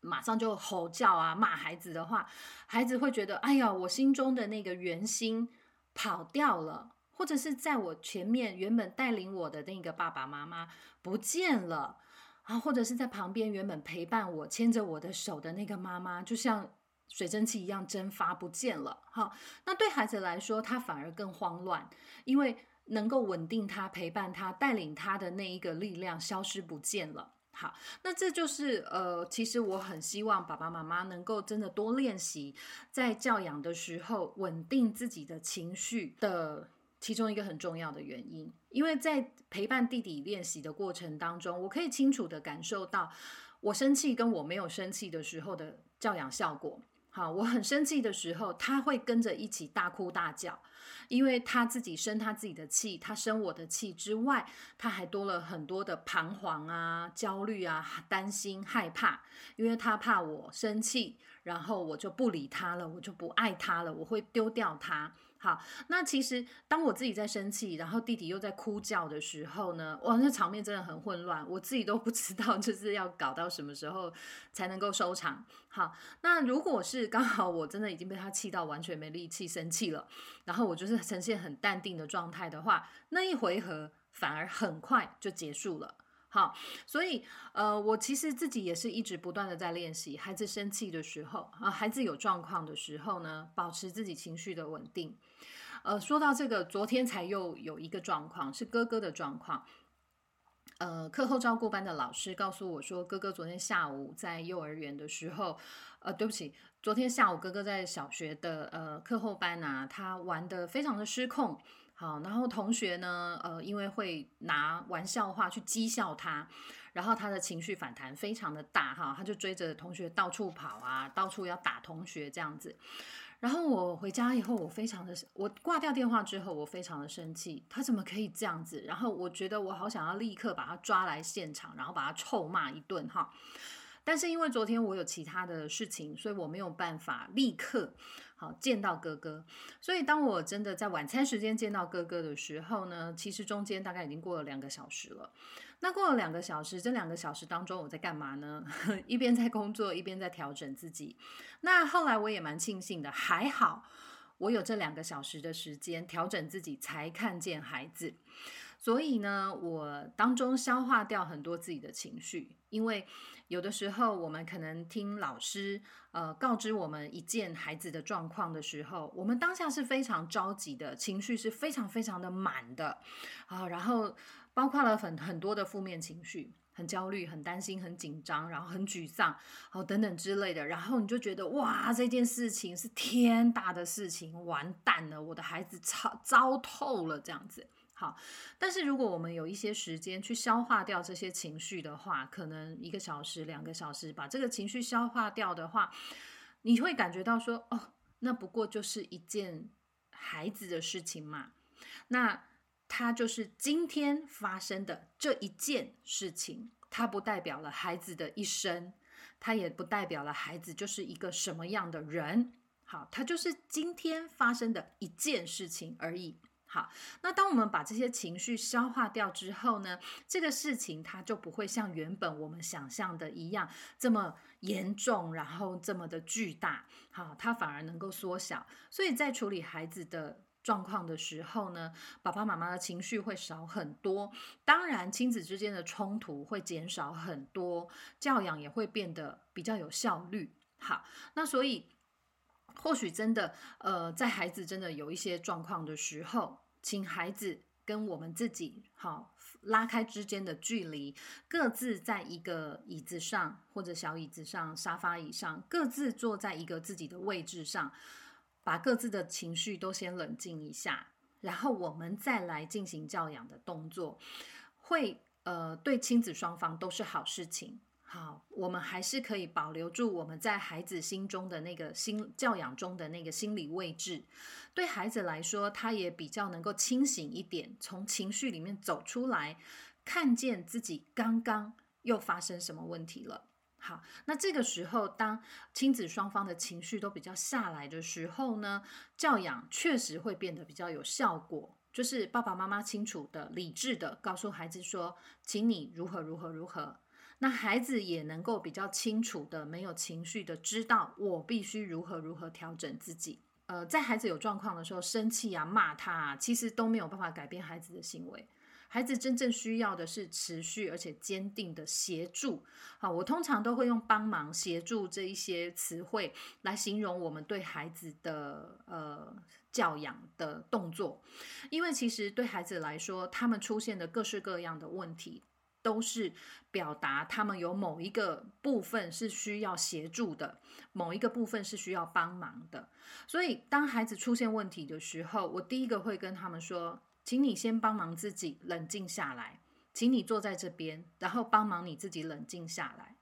马上就吼叫啊骂孩子的话，孩子会觉得哎呀，我心中的那个圆心。跑掉了，或者是在我前面原本带领我的那个爸爸妈妈不见了啊，或者是在旁边原本陪伴我、牵着我的手的那个妈妈，就像水蒸气一样蒸发不见了。哈，那对孩子来说，他反而更慌乱，因为能够稳定他、陪伴他、带领他的那一个力量消失不见了。好，那这就是呃，其实我很希望爸爸妈妈能够真的多练习，在教养的时候稳定自己的情绪的其中一个很重要的原因。因为在陪伴弟弟练习的过程当中，我可以清楚的感受到，我生气跟我没有生气的时候的教养效果。好，我很生气的时候，他会跟着一起大哭大叫。因为他自己生他自己的气，他生我的气之外，他还多了很多的彷徨啊、焦虑啊、担心、害怕，因为他怕我生气，然后我就不理他了，我就不爱他了，我会丢掉他。好，那其实当我自己在生气，然后弟弟又在哭叫的时候呢，哇，那场面真的很混乱，我自己都不知道 就是要搞到什么时候才能够收场。好，那如果是刚好我真的已经被他气到完全没力气生气了，然后我就是呈现很淡定的状态的话，那一回合反而很快就结束了。好，所以呃，我其实自己也是一直不断的在练习，孩子生气的时候啊，孩子有状况的时候呢，保持自己情绪的稳定。呃，说到这个，昨天才又有一个状况，是哥哥的状况。呃，课后照顾班的老师告诉我说，哥哥昨天下午在幼儿园的时候，呃，对不起，昨天下午哥哥在小学的呃课后班啊，他玩的非常的失控。好，然后同学呢，呃，因为会拿玩笑话去讥笑他，然后他的情绪反弹非常的大哈，他就追着同学到处跑啊，到处要打同学这样子。然后我回家以后，我非常的，我挂掉电话之后，我非常的生气，他怎么可以这样子？然后我觉得我好想要立刻把他抓来现场，然后把他臭骂一顿哈。但是因为昨天我有其他的事情，所以我没有办法立刻见到哥哥。所以当我真的在晚餐时间见到哥哥的时候呢，其实中间大概已经过了两个小时了。那过了两个小时，这两个小时当中我在干嘛呢？一边在工作，一边在调整自己。那后来我也蛮庆幸的，还好我有这两个小时的时间调整自己，才看见孩子。所以呢，我当中消化掉很多自己的情绪，因为有的时候我们可能听老师呃告知我们一件孩子的状况的时候，我们当下是非常着急的，情绪是非常非常的满的啊，然后。包括了很很多的负面情绪，很焦虑、很担心、很紧张，然后很沮丧，哦等等之类的，然后你就觉得哇，这件事情是天大的事情，完蛋了，我的孩子糟糟透了这样子。好，但是如果我们有一些时间去消化掉这些情绪的话，可能一个小时、两个小时把这个情绪消化掉的话，你会感觉到说，哦，那不过就是一件孩子的事情嘛，那。它就是今天发生的这一件事情，它不代表了孩子的一生，它也不代表了孩子就是一个什么样的人。好，它就是今天发生的一件事情而已。好，那当我们把这些情绪消化掉之后呢，这个事情它就不会像原本我们想象的一样这么严重，然后这么的巨大。好，它反而能够缩小。所以在处理孩子的。状况的时候呢，爸爸妈妈的情绪会少很多，当然亲子之间的冲突会减少很多，教养也会变得比较有效率。好，那所以或许真的，呃，在孩子真的有一些状况的时候，请孩子跟我们自己好拉开之间的距离，各自在一个椅子上或者小椅子上、沙发椅上，各自坐在一个自己的位置上。把各自的情绪都先冷静一下，然后我们再来进行教养的动作，会呃对亲子双方都是好事情。好，我们还是可以保留住我们在孩子心中的那个心教养中的那个心理位置。对孩子来说，他也比较能够清醒一点，从情绪里面走出来，看见自己刚刚又发生什么问题了。好，那这个时候，当亲子双方的情绪都比较下来的时候呢，教养确实会变得比较有效果。就是爸爸妈妈清楚的、理智的告诉孩子说：“请你如何如何如何。”那孩子也能够比较清楚的、没有情绪的知道我必须如何如何调整自己。呃，在孩子有状况的时候，生气啊、骂他，啊，其实都没有办法改变孩子的行为。孩子真正需要的是持续而且坚定的协助。好，我通常都会用帮忙、协助这一些词汇来形容我们对孩子的呃教养的动作，因为其实对孩子来说，他们出现的各式各样的问题，都是表达他们有某一个部分是需要协助的，某一个部分是需要帮忙的。所以，当孩子出现问题的时候，我第一个会跟他们说。请你先帮忙自己冷静下来，请你坐在这边，然后帮忙你自己冷静下来。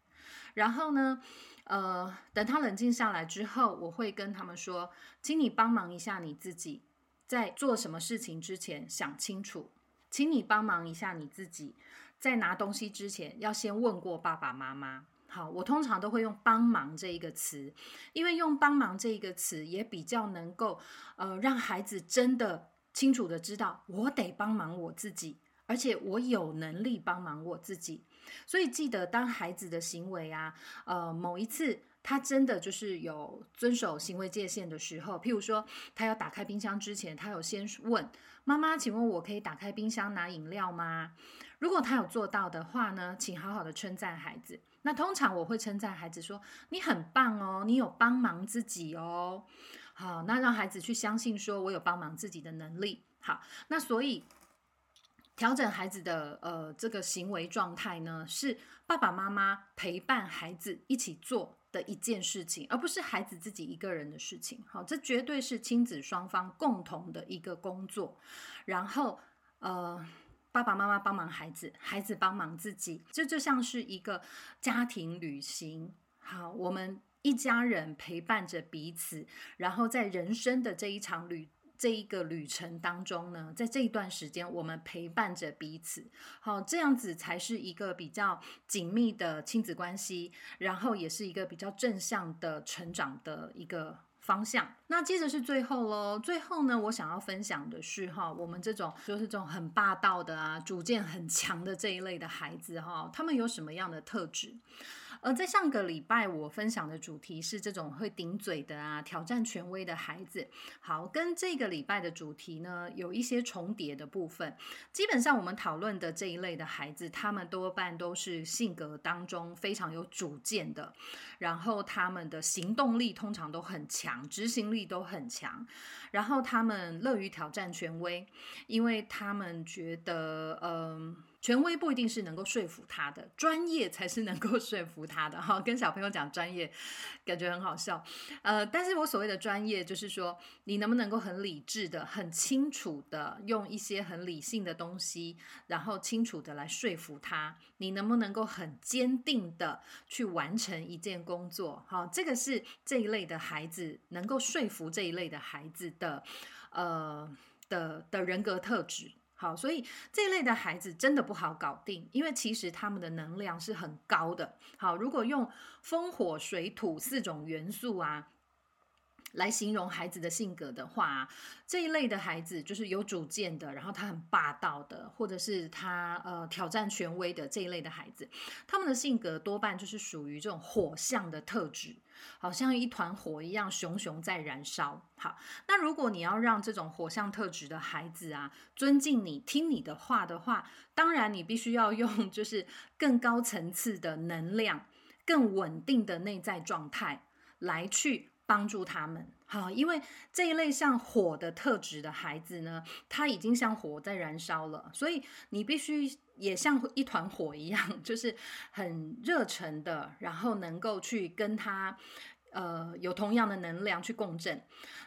然后呢，呃，等他冷静下来之后，我会跟他们说，请你帮忙一下你自己，在做什么事情之前想清楚。请你帮忙一下你自己，在拿东西之前要先问过爸爸妈妈。好，我通常都会用“帮忙”这一个词，因为用“帮忙”这一个词也比较能够，呃，让孩子真的。清楚的知道，我得帮忙我自己，而且我有能力帮忙我自己。所以记得，当孩子的行为啊，呃，某一次他真的就是有遵守行为界限的时候，譬如说，他要打开冰箱之前，他有先问妈妈：“请问我可以打开冰箱拿饮料吗？”如果他有做到的话呢，请好好的称赞孩子。那通常我会称赞孩子说：“你很棒哦，你有帮忙自己哦。”好，那让孩子去相信，说我有帮忙自己的能力。好，那所以调整孩子的呃这个行为状态呢，是爸爸妈妈陪伴孩子一起做的一件事情，而不是孩子自己一个人的事情。好，这绝对是亲子双方共同的一个工作。然后呃，爸爸妈妈帮忙孩子，孩子帮忙自己，这就像是一个家庭旅行。好，我们一家人陪伴着彼此，然后在人生的这一场旅。这一个旅程当中呢，在这一段时间，我们陪伴着彼此，好，这样子才是一个比较紧密的亲子关系，然后也是一个比较正向的成长的一个方向。那接着是最后喽，最后呢，我想要分享的是哈，我们这种就是这种很霸道的啊，主见很强的这一类的孩子哈，他们有什么样的特质？而在上个礼拜，我分享的主题是这种会顶嘴的啊，挑战权威的孩子。好，跟这个礼拜的主题呢，有一些重叠的部分。基本上，我们讨论的这一类的孩子，他们多半都是性格当中非常有主见的，然后他们的行动力通常都很强，执行力都很强，然后他们乐于挑战权威，因为他们觉得，嗯。权威不一定是能够说服他的，专业才是能够说服他的。哈，跟小朋友讲专业，感觉很好笑。呃，但是我所谓的专业，就是说你能不能够很理智的、很清楚的用一些很理性的东西，然后清楚的来说服他。你能不能够很坚定的去完成一件工作？哈，这个是这一类的孩子能够说服这一类的孩子的，呃的的人格特质。好，所以这类的孩子真的不好搞定，因为其实他们的能量是很高的。好，如果用风、火、水、土四种元素啊。来形容孩子的性格的话，这一类的孩子就是有主见的，然后他很霸道的，或者是他呃挑战权威的这一类的孩子，他们的性格多半就是属于这种火象的特质，好像一团火一样熊熊在燃烧。好，那如果你要让这种火象特质的孩子啊尊敬你、听你的话的话，当然你必须要用就是更高层次的能量、更稳定的内在状态来去。帮助他们，好，因为这一类像火的特质的孩子呢，他已经像火在燃烧了，所以你必须也像一团火一样，就是很热忱的，然后能够去跟他。呃，有同样的能量去共振，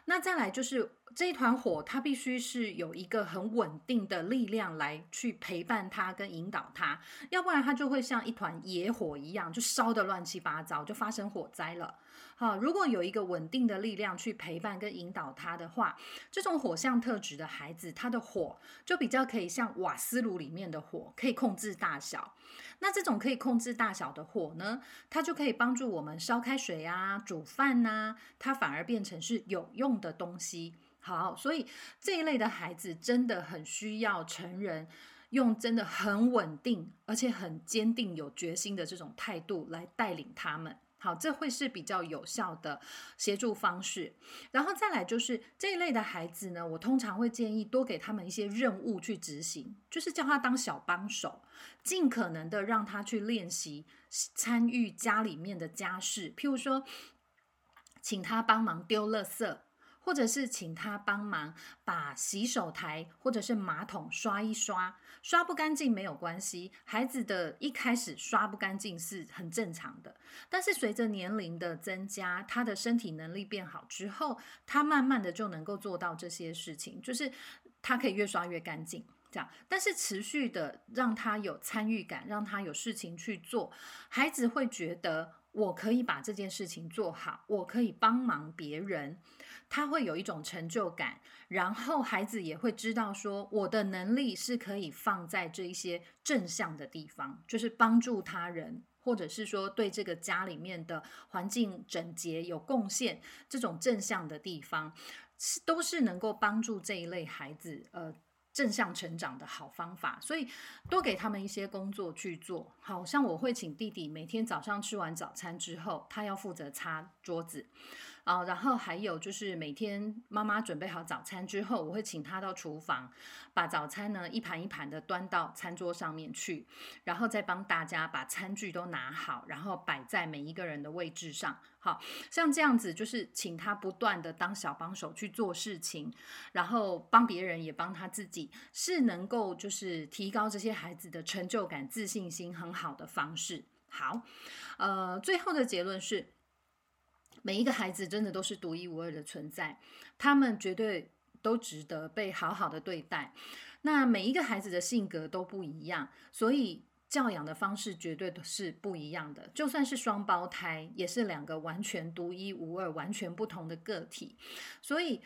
那再来就是这一团火，它必须是有一个很稳定的力量来去陪伴它跟引导它，要不然它就会像一团野火一样，就烧得乱七八糟，就发生火灾了。好，如果有一个稳定的力量去陪伴跟引导他的话，这种火象特质的孩子，他的火就比较可以像瓦斯炉里面的火，可以控制大小。那这种可以控制大小的火呢，它就可以帮助我们烧开水啊、煮饭呐，它反而变成是有用的东西。好，所以这一类的孩子真的很需要成人用真的很稳定而且很坚定、有决心的这种态度来带领他们。好，这会是比较有效的协助方式。然后再来就是这一类的孩子呢，我通常会建议多给他们一些任务去执行，就是叫他当小帮手，尽可能的让他去练习参与家里面的家事，譬如说，请他帮忙丢垃圾。或者是请他帮忙把洗手台或者是马桶刷一刷，刷不干净没有关系。孩子的一开始刷不干净是很正常的，但是随着年龄的增加，他的身体能力变好之后，他慢慢的就能够做到这些事情，就是他可以越刷越干净，这样。但是持续的让他有参与感，让他有事情去做，孩子会觉得我可以把这件事情做好，我可以帮忙别人。他会有一种成就感，然后孩子也会知道说，我的能力是可以放在这一些正向的地方，就是帮助他人，或者是说对这个家里面的环境整洁有贡献，这种正向的地方，是都是能够帮助这一类孩子呃正向成长的好方法。所以多给他们一些工作去做，好像我会请弟弟每天早上吃完早餐之后，他要负责擦桌子。啊，然后还有就是每天妈妈准备好早餐之后，我会请她到厨房，把早餐呢一盘一盘的端到餐桌上面去，然后再帮大家把餐具都拿好，然后摆在每一个人的位置上。好像这样子，就是请他不断的当小帮手去做事情，然后帮别人也帮他自己，是能够就是提高这些孩子的成就感、自信心很好的方式。好，呃，最后的结论是。每一个孩子真的都是独一无二的存在，他们绝对都值得被好好的对待。那每一个孩子的性格都不一样，所以教养的方式绝对都是不一样的。就算是双胞胎，也是两个完全独一无二、完全不同的个体，所以。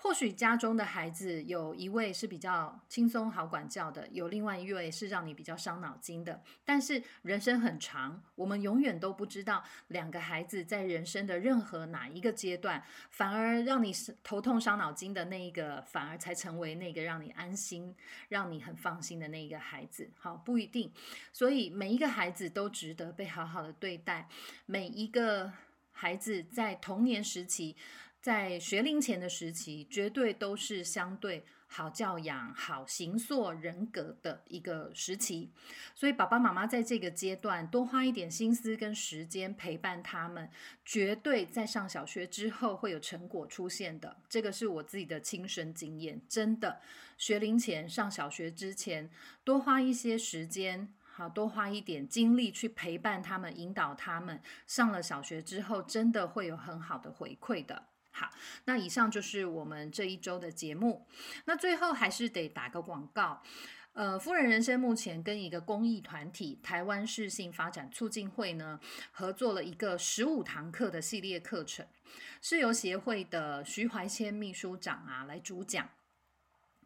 或许家中的孩子有一位是比较轻松好管教的，有另外一位是让你比较伤脑筋的。但是人生很长，我们永远都不知道两个孩子在人生的任何哪一个阶段，反而让你头痛伤脑筋的那一个，反而才成为那个让你安心、让你很放心的那一个孩子。好，不一定。所以每一个孩子都值得被好好的对待。每一个孩子在童年时期。在学龄前的时期，绝对都是相对好教养、好形塑人格的一个时期，所以爸爸妈妈在这个阶段多花一点心思跟时间陪伴他们，绝对在上小学之后会有成果出现的。这个是我自己的亲身经验，真的，学龄前上小学之前，多花一些时间，好多花一点精力去陪伴他们、引导他们，上了小学之后，真的会有很好的回馈的。好，那以上就是我们这一周的节目。那最后还是得打个广告，呃，夫人人生目前跟一个公益团体台湾市性发展促进会呢合作了一个十五堂课的系列课程，是由协会的徐怀谦秘书长啊来主讲。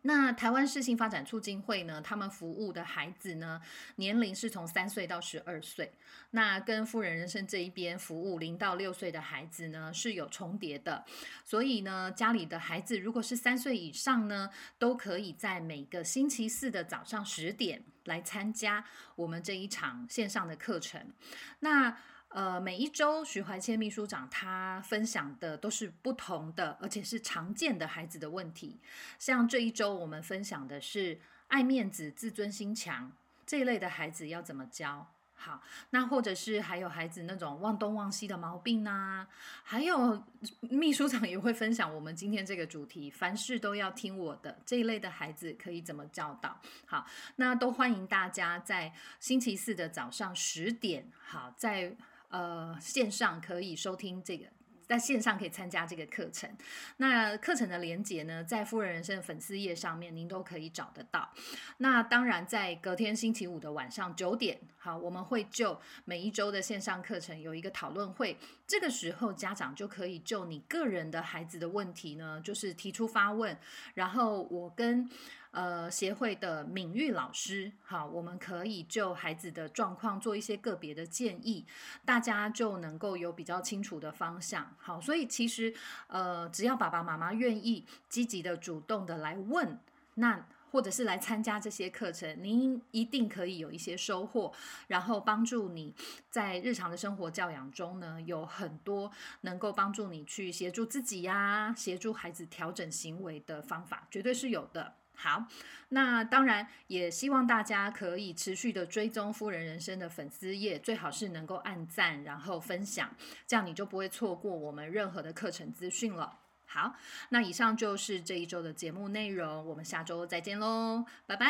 那台湾市性发展促进会呢？他们服务的孩子呢，年龄是从三岁到十二岁。那跟富人人生这一边服务零到六岁的孩子呢，是有重叠的。所以呢，家里的孩子如果是三岁以上呢，都可以在每个星期四的早上十点来参加我们这一场线上的课程。那呃，每一周徐怀谦秘书长他分享的都是不同的，而且是常见的孩子的问题。像这一周我们分享的是爱面子、自尊心强这一类的孩子要怎么教？好，那或者是还有孩子那种忘东忘西的毛病啊，还有 秘书长也会分享我们今天这个主题，凡事都要听我的这一类的孩子可以怎么教导？好，那都欢迎大家在星期四的早上十点，好在。呃，线上可以收听这个，在线上可以参加这个课程。那课程的连接呢，在富人人生的粉丝页上面，您都可以找得到。那当然，在隔天星期五的晚上九点，好，我们会就每一周的线上课程有一个讨论会。这个时候，家长就可以就你个人的孩子的问题呢，就是提出发问，然后我跟。呃，协会的敏玉老师，好，我们可以就孩子的状况做一些个别的建议，大家就能够有比较清楚的方向。好，所以其实呃，只要爸爸妈妈愿意积极的、主动的来问，那或者是来参加这些课程，您一定可以有一些收获，然后帮助你在日常的生活教养中呢，有很多能够帮助你去协助自己呀，协助孩子调整行为的方法，绝对是有的。好，那当然也希望大家可以持续的追踪夫人人生的粉丝页，最好是能够按赞，然后分享，这样你就不会错过我们任何的课程资讯了。好，那以上就是这一周的节目内容，我们下周再见喽，拜拜。